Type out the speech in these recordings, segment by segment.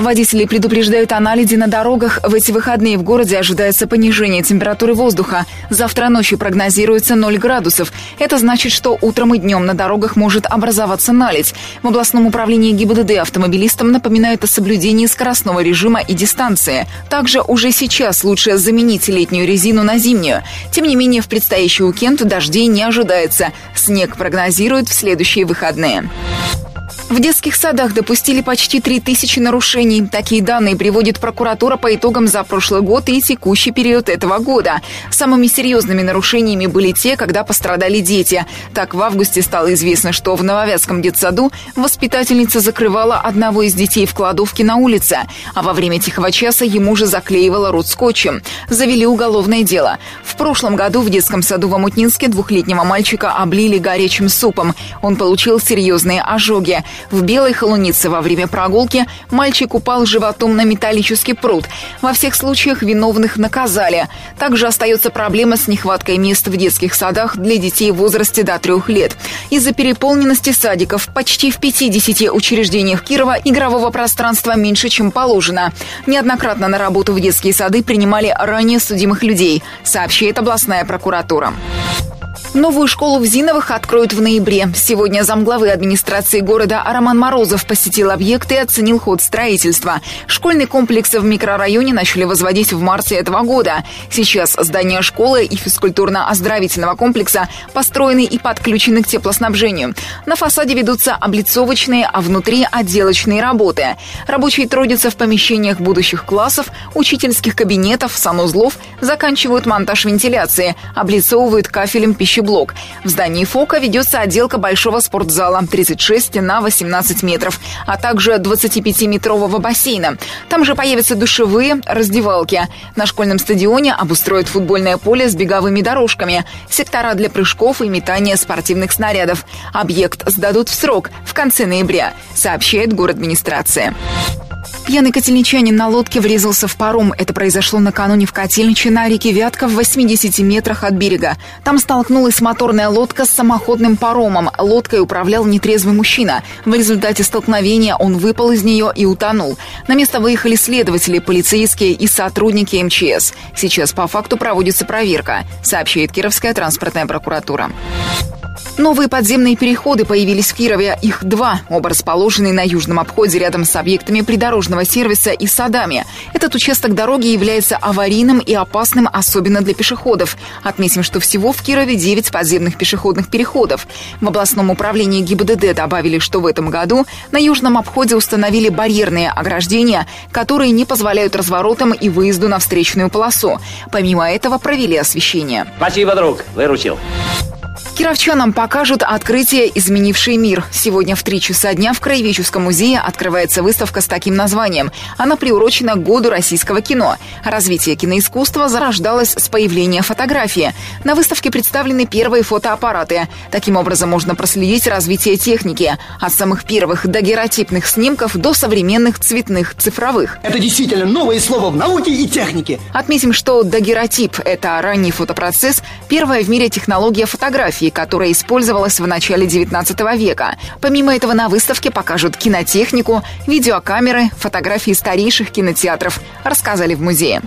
Водители предупреждают о наледи на дорогах. В эти выходные в городе ожидается понижение температуры воздуха. Завтра ночью прогнозируется 0 градусов. Это значит, что утром и днем на дорогах может образоваться наледь. В областном управлении ГИБДД автомобилистам напоминают о соблюдении скоростного режима и дистанции. Также уже сейчас лучше заменить летнюю резину на зимнюю. Тем не менее, в предстоящий уикенд дождей не ожидается. Снег прогнозируют в следующие выходные. В детских садах допустили почти 3000 нарушений. Такие данные приводит прокуратура по итогам за прошлый год и текущий период этого года. Самыми серьезными нарушениями были те, когда пострадали дети. Так, в августе стало известно, что в Нововятском детсаду воспитательница закрывала одного из детей в кладовке на улице, а во время тихого часа ему же заклеивала рот скотчем. Завели уголовное дело. В прошлом году в детском саду в Амутнинске двухлетнего мальчика облили горячим супом. Он получил серьезные ожоги. В Белой Холунице во время прогулки мальчик упал животом на металлический пруд. Во всех случаях виновных наказали. Также остается проблема с нехваткой мест в детских садах для детей в возрасте до трех лет. Из-за переполненности садиков почти в 50 учреждениях Кирова игрового пространства меньше, чем положено. Неоднократно на работу в детские сады принимали ранее судимых людей, сообщает областная прокуратура. Новую школу в Зиновых откроют в ноябре. Сегодня замглавы администрации города Роман Морозов посетил объекты и оценил ход строительства. Школьный комплекс в микрорайоне начали возводить в марте этого года. Сейчас здания школы и физкультурно-оздоровительного комплекса построены и подключены к теплоснабжению. На фасаде ведутся облицовочные, а внутри отделочные работы. Рабочие трудятся в помещениях будущих классов, учительских кабинетов, санузлов, заканчивают монтаж вентиляции, облицовывают кафелем пищевых блок. В здании ФОКа ведется отделка большого спортзала 36 на 18 метров, а также 25-метрового бассейна. Там же появятся душевые, раздевалки. На школьном стадионе обустроят футбольное поле с беговыми дорожками, сектора для прыжков и метания спортивных снарядов. Объект сдадут в срок, в конце ноября, сообщает город администрация. Пьяный котельничанин на лодке врезался в паром. Это произошло накануне в котельниче на реке Вятка в 80 метрах от берега. Там столкнулась моторная лодка с самоходным паромом. Лодкой управлял нетрезвый мужчина. В результате столкновения он выпал из нее и утонул. На место выехали следователи, полицейские и сотрудники МЧС. Сейчас по факту проводится проверка, сообщает Кировская транспортная прокуратура. Новые подземные переходы появились в Кирове. Их два, оба расположены на южном обходе рядом с объектами придорожного сервиса и садами. Этот участок дороги является аварийным и опасным, особенно для пешеходов. Отметим, что всего в Кирове 9 подземных пешеходных переходов. В областном управлении ГИБДД добавили, что в этом году на южном обходе установили барьерные ограждения, которые не позволяют разворотам и выезду на встречную полосу. Помимо этого провели освещение. Спасибо, друг, выручил. Кировчанам покажут открытие «Изменивший мир». Сегодня в три часа дня в Краеведческом музее открывается выставка с таким названием. Она приурочена к году российского кино. Развитие киноискусства зарождалось с появления фотографии. На выставке представлены первые фотоаппараты. Таким образом, можно проследить развитие техники. От самых первых дагеротипных снимков до современных цветных цифровых. Это действительно новое слово в науке и технике. Отметим, что дагеротип – это ранний фотопроцесс, первая в мире технология фотографии, которая использовалась в начале 19 века. Помимо этого на выставке покажут кинотехнику, видеокамеры, фотографии старейших кинотеатров, рассказали в музее.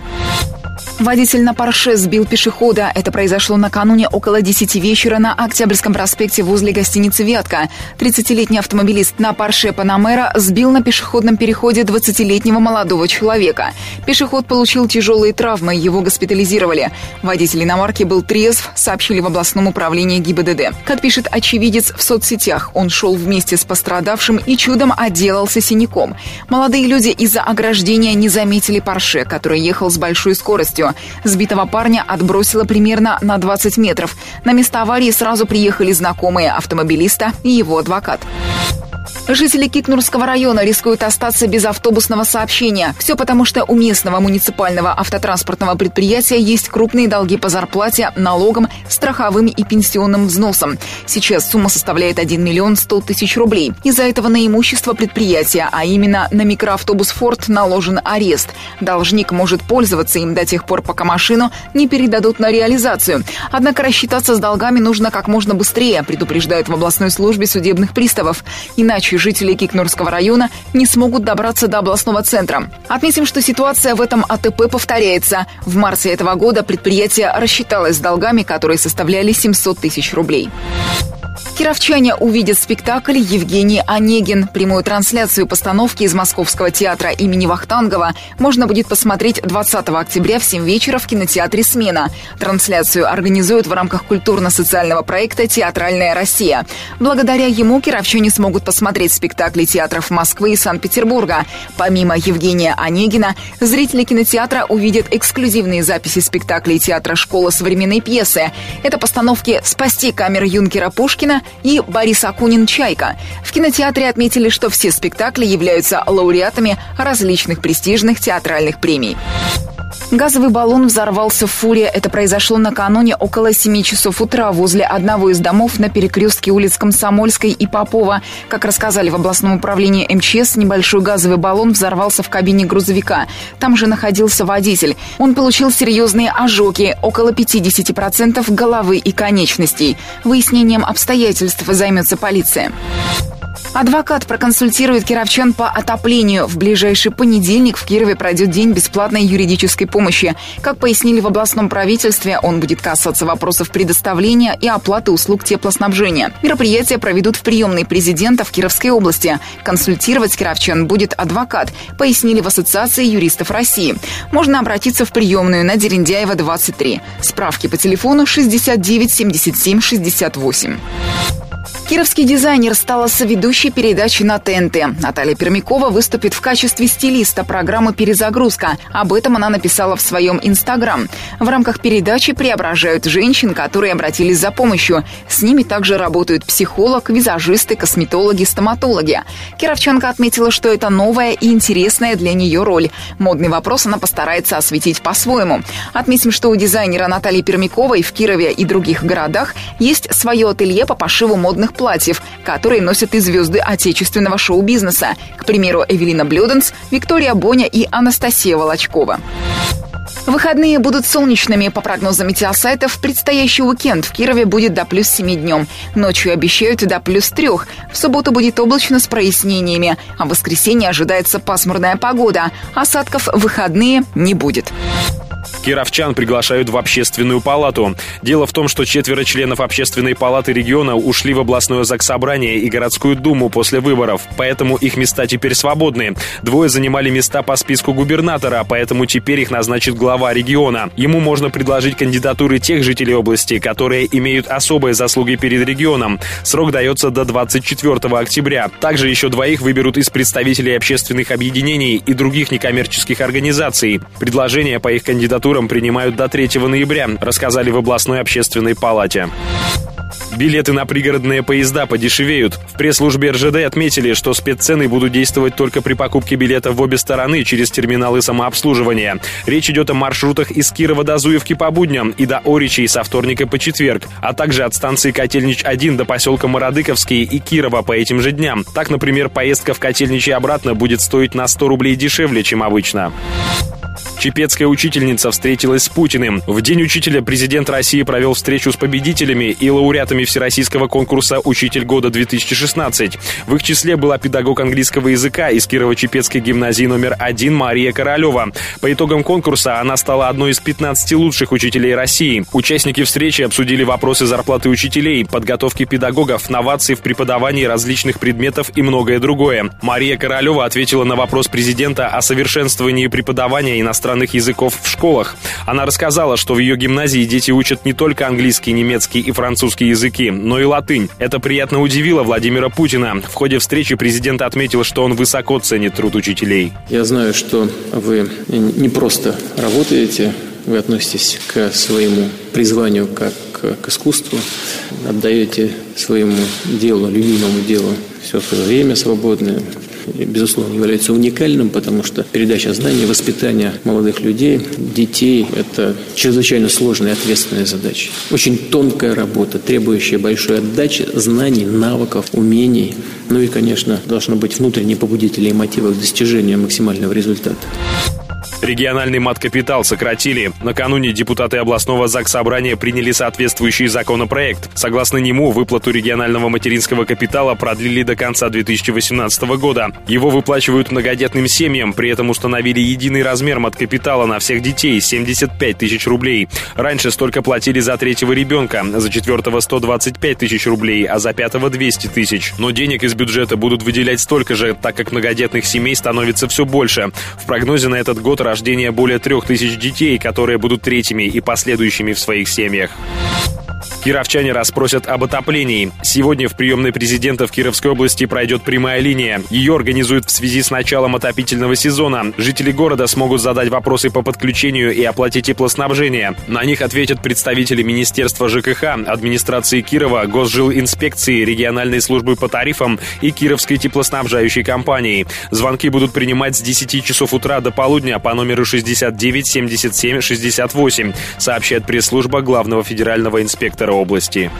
Водитель на Порше сбил пешехода. Это произошло накануне около 10 вечера на Октябрьском проспекте возле гостиницы «Вятка». 30-летний автомобилист на Порше Панамера сбил на пешеходном переходе 20-летнего молодого человека. Пешеход получил тяжелые травмы, его госпитализировали. Водитель иномарки был трезв, сообщили в областном управлении ГИБДД. Как пишет очевидец в соцсетях, он шел вместе с пострадавшим и чудом отделался синяком. Молодые люди из-за ограждения не заметили Порше, который ехал с большой скоростью скоростью. Сбитого парня отбросило примерно на 20 метров. На место аварии сразу приехали знакомые автомобилиста и его адвокат. Жители Кикнурского района рискуют остаться без автобусного сообщения. Все потому, что у местного муниципального автотранспортного предприятия есть крупные долги по зарплате, налогам, страховым и пенсионным взносам. Сейчас сумма составляет 1 миллион 100 тысяч рублей. Из-за этого на имущество предприятия, а именно на микроавтобус «Форд» наложен арест. Должник может пользоваться им до тех пор, пока машину не передадут на реализацию. Однако рассчитаться с долгами нужно как можно быстрее, предупреждают в областной службе судебных приставов. Иначе жители Кикнурского района не смогут добраться до областного центра. Отметим, что ситуация в этом АТП повторяется. В марте этого года предприятие рассчиталось с долгами, которые составляли 700 тысяч рублей. Кировчане увидят спектакль «Евгений Онегин». Прямую трансляцию постановки из Московского театра имени Вахтангова можно будет посмотреть 20 октября в 7 вечера в кинотеатре «Смена». Трансляцию организуют в рамках культурно-социального проекта «Театральная Россия». Благодаря ему кировчане смогут посмотреть спектакли театров Москвы и Санкт-Петербурга. Помимо Евгения Онегина, зрители кинотеатра увидят эксклюзивные записи спектаклей театра «Школа современной пьесы». Это постановки «Спасти камер юнкера Пушкина» и Борис Акунин «Чайка». В кинотеатре отметили, что все спектакли являются лауреатами различных престижных театральных премий. Газовый баллон взорвался в фуре. Это произошло накануне около 7 часов утра возле одного из домов на перекрестке улиц Комсомольской и Попова. Как рассказали в областном управлении МЧС, небольшой газовый баллон взорвался в кабине грузовика. Там же находился водитель. Он получил серьезные ожоги, около 50% головы и конечностей. Выяснением обстоятельств займется полиция. Адвокат проконсультирует кировчан по отоплению. В ближайший понедельник в Кирове пройдет день бесплатной юридической помощи. Как пояснили в областном правительстве, он будет касаться вопросов предоставления и оплаты услуг теплоснабжения. Мероприятие проведут в приемной президента в Кировской области. Консультировать кировчан будет адвокат, пояснили в Ассоциации юристов России. Можно обратиться в приемную на Дерендяева 23. Справки по телефону 69 77 68. Кировский дизайнер стала соведущей передачи на ТНТ. Наталья Пермякова выступит в качестве стилиста программы «Перезагрузка». Об этом она написала в своем Инстаграм. В рамках передачи преображают женщин, которые обратились за помощью. С ними также работают психолог, визажисты, косметологи, стоматологи. Кировчанка отметила, что это новая и интересная для нее роль. Модный вопрос она постарается осветить по-своему. Отметим, что у дизайнера Натальи Пермяковой в Кирове и других городах есть свое ателье по пошиву модных платьев, которые носят и звезды отечественного шоу-бизнеса. К примеру, Эвелина Блюденс, Виктория Боня и Анастасия Волочкова. Выходные будут солнечными. По прогнозам метеосайтов, предстоящий уикенд в Кирове будет до плюс 7 днем. Ночью обещают до плюс 3. В субботу будет облачно с прояснениями. А в воскресенье ожидается пасмурная погода. Осадков в выходные не будет. Кировчан приглашают в общественную палату. Дело в том, что четверо членов общественной палаты региона ушли в областное заксобрание и городскую думу после выборов, поэтому их места теперь свободны. Двое занимали места по списку губернатора, поэтому теперь их назначит глава региона. Ему можно предложить кандидатуры тех жителей области, которые имеют особые заслуги перед регионом. Срок дается до 24 октября. Также еще двоих выберут из представителей общественных объединений и других некоммерческих организаций. Предложения по их кандидатурам принимают до 3 ноября, рассказали в областной общественной палате. Билеты на пригородные поезда подешевеют. В пресс-службе РЖД отметили, что спеццены будут действовать только при покупке билетов в обе стороны через терминалы самообслуживания. Речь идет о маршрутах из Кирова до Зуевки по будням и до Оричей со вторника по четверг, а также от станции Котельнич-1 до поселка Мародыковский и Кирова по этим же дням. Так, например, поездка в Котельнич и обратно будет стоить на 100 рублей дешевле, чем обычно. Чепецкая учительница встретилась с Путиным. В День учителя президент России провел встречу с победителями и лауреатами всероссийского конкурса «Учитель года-2016». В их числе была педагог английского языка из Кирово-Чепецкой гимназии номер один Мария Королева. По итогам конкурса она стала одной из 15 лучших учителей России. Участники встречи обсудили вопросы зарплаты учителей, подготовки педагогов, новаций в преподавании различных предметов и многое другое. Мария Королева ответила на вопрос президента о совершенствовании преподавания иностранных иностранных языков в школах. Она рассказала, что в ее гимназии дети учат не только английский, немецкий и французский языки, но и латынь. Это приятно удивило Владимира Путина. В ходе встречи президент отметил, что он высоко ценит труд учителей. Я знаю, что вы не просто работаете, вы относитесь к своему призванию как к искусству, отдаете своему делу, любимому делу все свое время свободное, безусловно, является уникальным, потому что передача знаний, воспитание молодых людей, детей – это чрезвычайно сложная и ответственная задача. Очень тонкая работа, требующая большой отдачи, знаний, навыков, умений. Ну и, конечно, должно быть внутренние побудители и мотивы к достижению максимального результата. Региональный мат-капитал сократили. Накануне депутаты областного ЗАГС-собрания приняли соответствующий законопроект. Согласно нему, выплату регионального материнского капитала продлили до конца 2018 года. Его выплачивают многодетным семьям, при этом установили единый размер мат-капитала на всех детей – 75 тысяч рублей. Раньше столько платили за третьего ребенка, за четвертого – 125 тысяч рублей, а за пятого – 200 тысяч. Но денег из бюджета будут выделять столько же, так как многодетных семей становится все больше. В прогнозе на этот год рождения более трех тысяч детей, которые будут третьими и последующими в своих семьях. Кировчане расспросят об отоплении. Сегодня в приемной президента в Кировской области пройдет прямая линия. Ее организуют в связи с началом отопительного сезона. Жители города смогут задать вопросы по подключению и оплате теплоснабжения. На них ответят представители Министерства ЖКХ, администрации Кирова, Госжилинспекции, региональной службы по тарифам и Кировской теплоснабжающей компании. Звонки будут принимать с 10 часов утра до полудня по номеру 69 77 68, сообщает пресс-служба главного федерального инспектора области.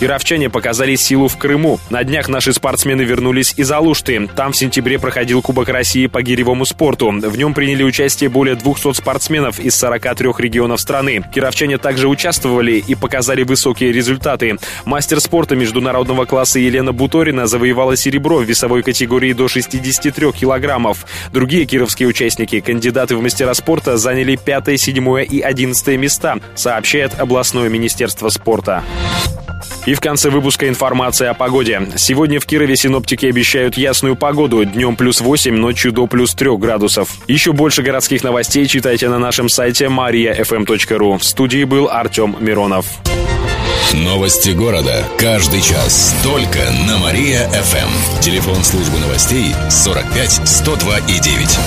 Кировчане показали силу в Крыму. На днях наши спортсмены вернулись из Алушты. Там в сентябре проходил Кубок России по гиревому спорту. В нем приняли участие более 200 спортсменов из 43 регионов страны. Кировчане также участвовали и показали высокие результаты. Мастер спорта международного класса Елена Буторина завоевала серебро в весовой категории до 63 килограммов. Другие кировские участники, кандидаты в мастера спорта, заняли 5, 7 и 11 места, сообщает областное министерство спорта. И в конце выпуска информация о погоде. Сегодня в Кирове синоптики обещают ясную погоду. Днем плюс 8, ночью до плюс 3 градусов. Еще больше городских новостей читайте на нашем сайте mariafm.ru. В студии был Артем Миронов. Новости города. Каждый час. Только на Мария-ФМ. Телефон службы новостей 45 102 и 9.